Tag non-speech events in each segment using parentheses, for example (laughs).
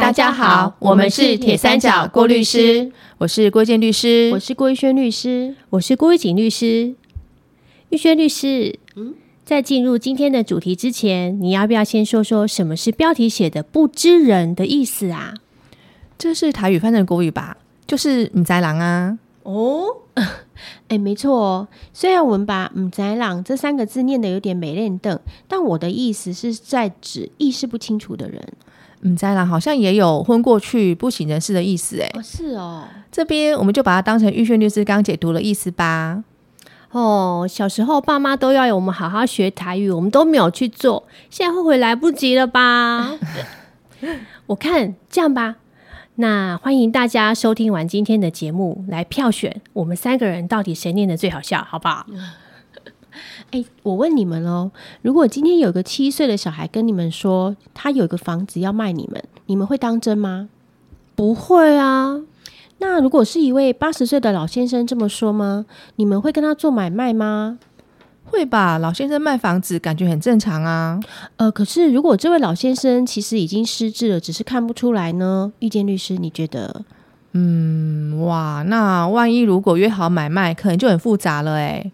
嗨，大家好，我们是铁三角郭律师，我是郭建律师，我是郭玉轩律师，我是郭玉锦律师。玉轩律师，嗯，在进入今天的主题之前，你要不要先说说什么是标题写的“不知人”的意思啊？这是台语翻成国语吧？就是“唔在郎”啊。哦，(laughs) 哎，没错哦。虽然我们把“母宅郎”这三个字念的有点美练邓，但我的意思是在指意识不清楚的人。唔在啦好像也有昏过去、不省人事的意思，哎，是哦。这边我们就把它当成玉轩律师刚解读的意思吧。哦，小时候爸妈都要我们好好学台语，我们都没有去做，现在后悔来不及了吧？(laughs) 我看这样吧，那欢迎大家收听完今天的节目，来票选我们三个人到底谁念的最好笑，好不好？哎，我问你们哦，如果今天有个七岁的小孩跟你们说他有一个房子要卖你们，你们会当真吗？不会啊。那如果是一位八十岁的老先生这么说吗？你们会跟他做买卖吗？会吧，老先生卖房子感觉很正常啊。呃，可是如果这位老先生其实已经失智了，只是看不出来呢？遇见律师，你觉得？嗯，哇，那万一如果约好买卖，可能就很复杂了哎。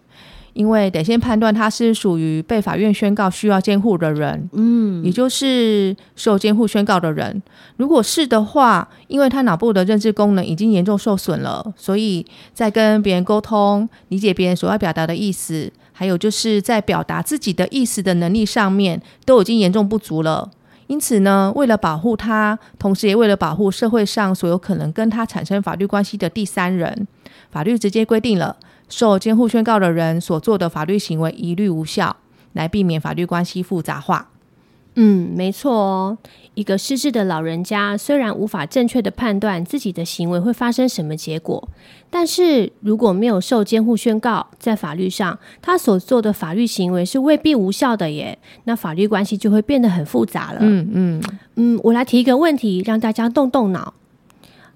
因为得先判断他是属于被法院宣告需要监护的人，嗯，也就是受监护宣告的人。如果是的话，因为他脑部的认知功能已经严重受损了，所以在跟别人沟通、理解别人所要表达的意思，还有就是在表达自己的意思的能力上面，都已经严重不足了。因此呢，为了保护他，同时也为了保护社会上所有可能跟他产生法律关系的第三人，法律直接规定了。受监护宣告的人所做的法律行为一律无效，来避免法律关系复杂化。嗯，没错哦。一个失智的老人家虽然无法正确的判断自己的行为会发生什么结果，但是如果没有受监护宣告，在法律上他所做的法律行为是未必无效的耶。那法律关系就会变得很复杂了。嗯嗯嗯，我来提一个问题，让大家动动脑。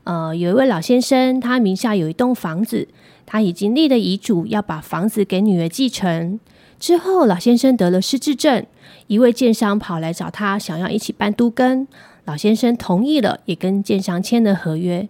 呃，有一位老先生，他名下有一栋房子。他已经立了遗嘱，要把房子给女儿继承。之后，老先生得了失智症，一位建商跑来找他，想要一起办都更。老先生同意了，也跟建商签了合约。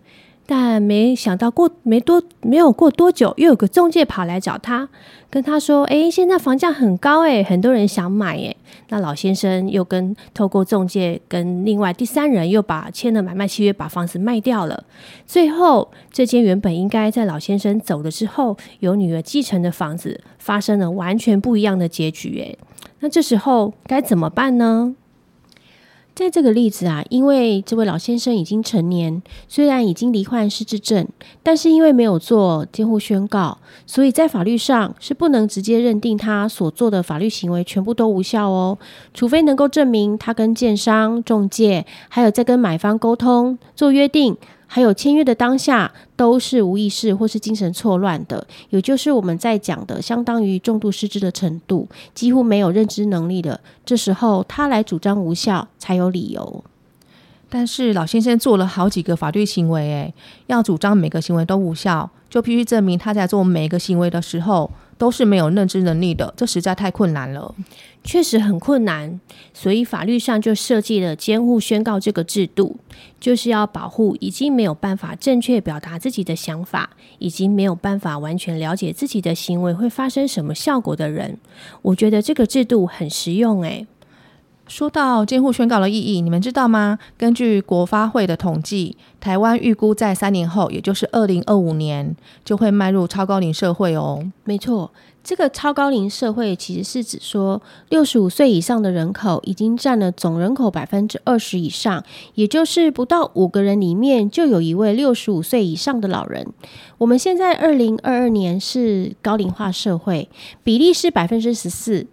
但没想到过没多没有过多久，又有个中介跑来找他，跟他说：“哎，现在房价很高，哎，很多人想买，哎。”那老先生又跟透过中介跟另外第三人又把签了买卖契约，把房子卖掉了。最后，这间原本应该在老先生走了之后由女儿继承的房子，发生了完全不一样的结局，哎。那这时候该怎么办呢？在这个例子啊，因为这位老先生已经成年，虽然已经罹患失智症，但是因为没有做监护宣告，所以在法律上是不能直接认定他所做的法律行为全部都无效哦，除非能够证明他跟建商、中介，还有在跟买方沟通做约定。还有签约的当下都是无意识或是精神错乱的，也就是我们在讲的相当于重度失智的程度，几乎没有认知能力的。这时候他来主张无效才有理由。但是老先生做了好几个法律行为，诶，要主张每个行为都无效，就必须证明他在做每一个行为的时候都是没有认知能力的，这实在太困难了。确实很困难，所以法律上就设计了监护宣告这个制度，就是要保护已经没有办法正确表达自己的想法，已经没有办法完全了解自己的行为会发生什么效果的人。我觉得这个制度很实用，诶。说到监护宣告的意义，你们知道吗？根据国发会的统计，台湾预估在三年后，也就是二零二五年，就会迈入超高龄社会哦。没错，这个超高龄社会其实是指说，六十五岁以上的人口已经占了总人口百分之二十以上，也就是不到五个人里面就有一位六十五岁以上的老人。我们现在二零二二年是高龄化社会，比例是百分之十四。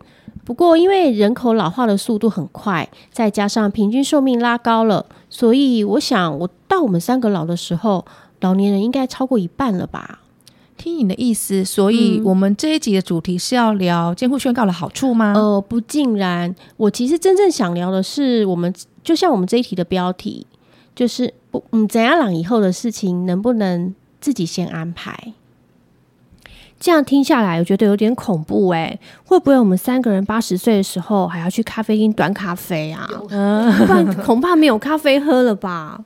不过，因为人口老化的速度很快，再加上平均寿命拉高了，所以我想，我到我们三个老的时候，老年人应该超过一半了吧？听你的意思，所以我们这一集的主题是要聊监护宣告的好处吗？呃，不尽然。我其实真正想聊的是，我们就像我们这一题的标题，就是不，嗯，怎样朗以后的事情能不能自己先安排？这样听下来，我觉得有点恐怖哎。会不会我们三个人八十岁的时候还要去咖啡厅端咖啡啊？不然恐怕没有咖啡喝了吧？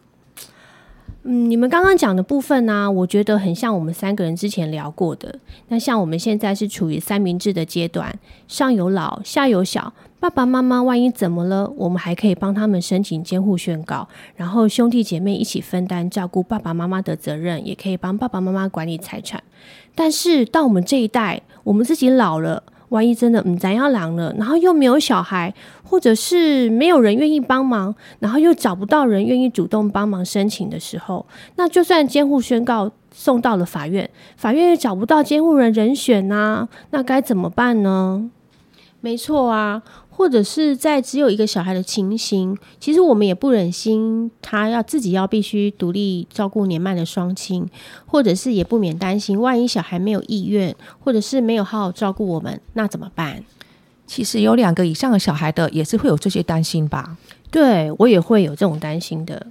嗯，你们刚刚讲的部分呢，我觉得很像我们三个人之前聊过的。那像我们现在是处于三明治的阶段，上有老，下有小。爸爸妈妈万一怎么了，我们还可以帮他们申请监护宣告，然后兄弟姐妹一起分担照顾爸爸妈妈的责任，也可以帮爸爸妈妈管理财产。但是到我们这一代，我们自己老了，万一真的嗯咱要老了，然后又没有小孩，或者是没有人愿意帮忙，然后又找不到人愿意主动帮忙申请的时候，那就算监护宣告送到了法院，法院也找不到监护人人选呐，那该怎么办呢？没错啊。或者是在只有一个小孩的情形，其实我们也不忍心他要自己要必须独立照顾年迈的双亲，或者是也不免担心，万一小孩没有意愿，或者是没有好好照顾我们，那怎么办？其实有两个以上的小孩的，也是会有这些担心吧？对我也会有这种担心的，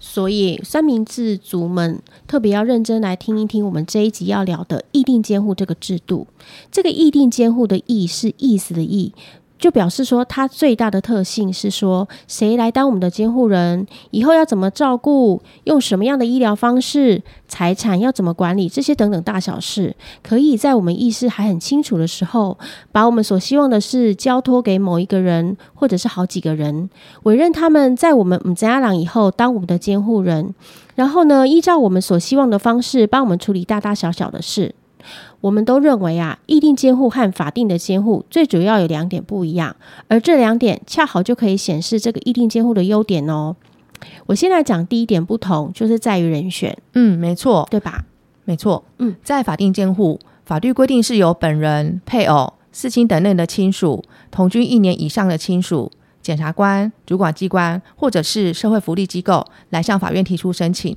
所以三明治族们特别要认真来听一听我们这一集要聊的议定监护这个制度。这个议定监护的“议”是意思的“议”。就表示说，它最大的特性是说，谁来当我们的监护人，以后要怎么照顾，用什么样的医疗方式，财产要怎么管理，这些等等大小事，可以在我们意识还很清楚的时候，把我们所希望的事交托给某一个人，或者是好几个人，委任他们在我们母家长以后当我们的监护人，然后呢，依照我们所希望的方式，帮我们处理大大小小的事。我们都认为啊，议定监护和法定的监护最主要有两点不一样，而这两点恰好就可以显示这个议定监护的优点哦。我先来讲第一点不同，就是在于人选。嗯，没错，对吧？没错。嗯，在法定监护，法律规定是由本人、配偶、四亲等内的亲属、同居一年以上的亲属、检察官、主管机关或者是社会福利机构来向法院提出申请。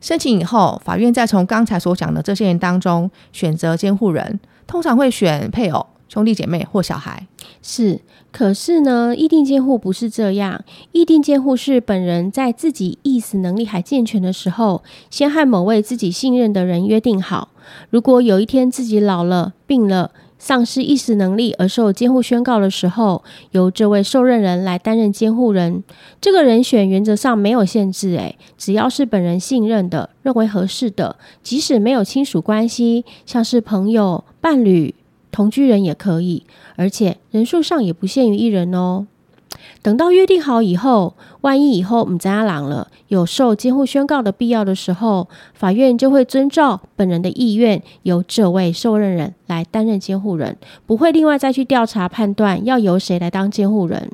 申请以后，法院再从刚才所讲的这些人当中选择监护人，通常会选配偶、兄弟姐妹或小孩。是，可是呢，议定监护不是这样。议定监护是本人在自己意识能力还健全的时候，先和某位自己信任的人约定好，如果有一天自己老了、病了。丧失意识能力而受监护宣告的时候，由这位受任人来担任监护人。这个人选原则上没有限制，诶，只要是本人信任的、认为合适的，即使没有亲属关系，像是朋友、伴侣、同居人也可以，而且人数上也不限于一人哦。等到约定好以后，万一以后唔在阿郎了，有受监护宣告的必要的时候，法院就会遵照本人的意愿，由这位受任人来担任监护人，不会另外再去调查判断要由谁来当监护人。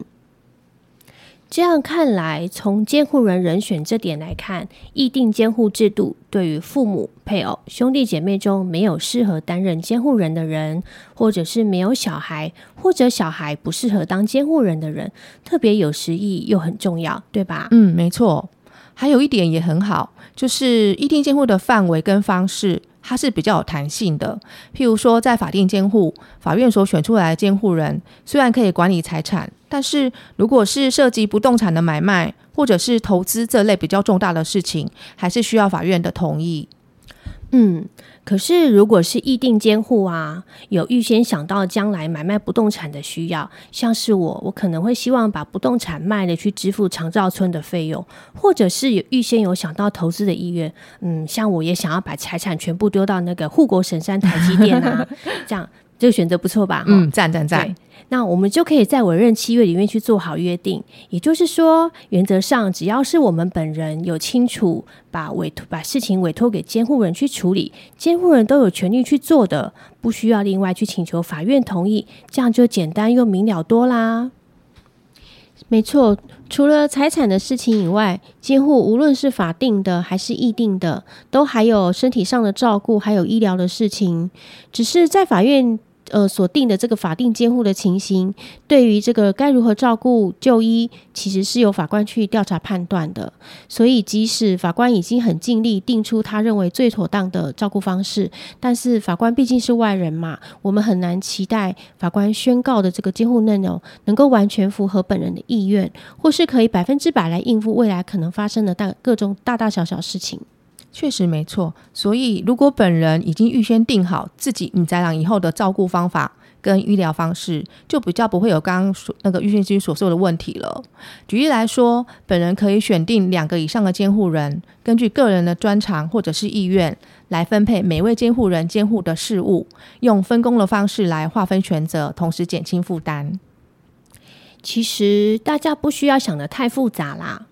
这样看来，从监护人人选这点来看，议定监护制度对于父母、配偶、兄弟姐妹中没有适合担任监护人的人，或者是没有小孩，或者小孩不适合当监护人的人，特别有实意又很重要，对吧？嗯，没错。还有一点也很好，就是议定监护的范围跟方式。它是比较有弹性的，譬如说，在法定监护，法院所选出来的监护人虽然可以管理财产，但是如果是涉及不动产的买卖或者是投资这类比较重大的事情，还是需要法院的同意。嗯。可是，如果是议定监护啊，有预先想到将来买卖不动产的需要，像是我，我可能会希望把不动产卖了去支付长照村的费用，或者是有预先有想到投资的意愿。嗯，像我也想要把财产全部丢到那个护国神山台积电啊，(laughs) (laughs) (laughs) 这样这个选择不错吧？嗯，赞赞赞。那我们就可以在委任契约里面去做好约定，也就是说，原则上只要是我们本人有清楚把委托把事情委托给监护人去处理，监护人都有权利去做的，不需要另外去请求法院同意，这样就简单又明了多啦。没错，除了财产的事情以外，监护无论是法定的还是议定的，都还有身体上的照顾，还有医疗的事情，只是在法院。呃，所定的这个法定监护的情形，对于这个该如何照顾就医，其实是由法官去调查判断的。所以，即使法官已经很尽力定出他认为最妥当的照顾方式，但是法官毕竟是外人嘛，我们很难期待法官宣告的这个监护内容能够完全符合本人的意愿，或是可以百分之百来应付未来可能发生的大各种大大小小事情。确实没错。所以，如果本人已经预先定好自己你在养以后的照顾方法跟医疗方式，就比较不会有刚刚所那个预先基所说的问题了。举例来说，本人可以选定两个以上的监护人，根据个人的专长或者是意愿来分配每位监护人监护的事务，用分工的方式来划分权责，同时减轻负担。其实大家不需要想的太复杂啦。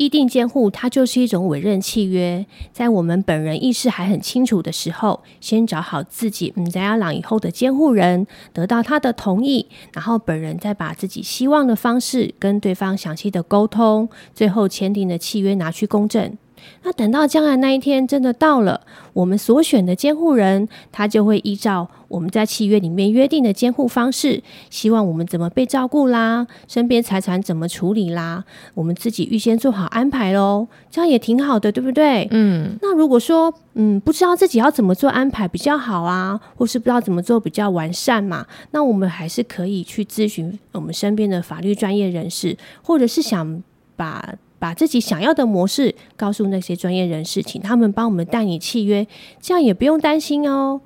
议定监护它就是一种委任契约，在我们本人意识还很清楚的时候，先找好自己嗯在阿朗以后的监护人，得到他的同意，然后本人再把自己希望的方式跟对方详细的沟通，最后签订的契约拿去公证。那等到将来那一天真的到了，我们所选的监护人，他就会依照我们在契约里面约定的监护方式，希望我们怎么被照顾啦，身边财产怎么处理啦，我们自己预先做好安排喽，这样也挺好的，对不对？嗯，那如果说嗯不知道自己要怎么做安排比较好啊，或是不知道怎么做比较完善嘛，那我们还是可以去咨询我们身边的法律专业人士，或者是想把。把自己想要的模式告诉那些专业人士，请他们帮我们代理契约，这样也不用担心哦。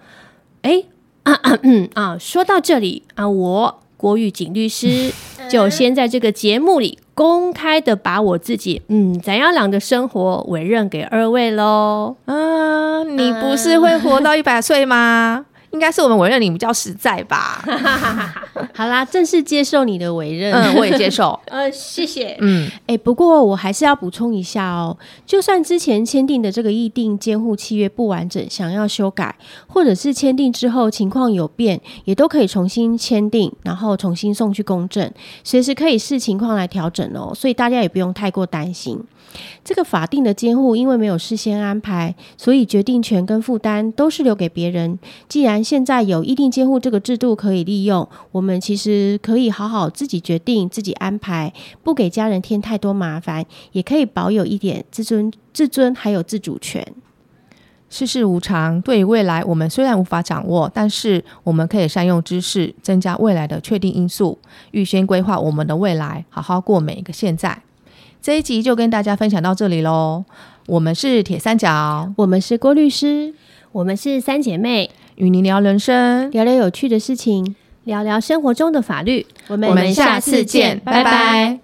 哎，(coughs) 啊，说到这里啊，我郭玉景律师就先在这个节目里公开的把我自己嗯怎样朗的生活委任给二位喽。啊，你不是会活到一百岁吗？应该是我们委任你比较实在吧。(laughs) (laughs) 好啦，正式接受你的委任。嗯，我也接受。(laughs) 呃，谢谢。嗯，哎，不过我还是要补充一下哦，就算之前签订的这个议定监护契约不完整，想要修改，或者是签订之后情况有变，也都可以重新签订，然后重新送去公证，随时可以视情况来调整哦。所以大家也不用太过担心。这个法定的监护，因为没有事先安排，所以决定权跟负担都是留给别人。既然现在有议定监护这个制度可以利用，我们其实可以好好自己决定、自己安排，不给家人添太多麻烦，也可以保有一点自尊、自尊还有自主权。世事无常，对于未来我们虽然无法掌握，但是我们可以善用知识，增加未来的确定因素，预先规划我们的未来，好好过每一个现在。这一集就跟大家分享到这里喽。我们是铁三角，我们是郭律师，我们是三姐妹，与您聊人生，聊聊有趣的事情，聊聊生活中的法律。我们下次见，拜拜。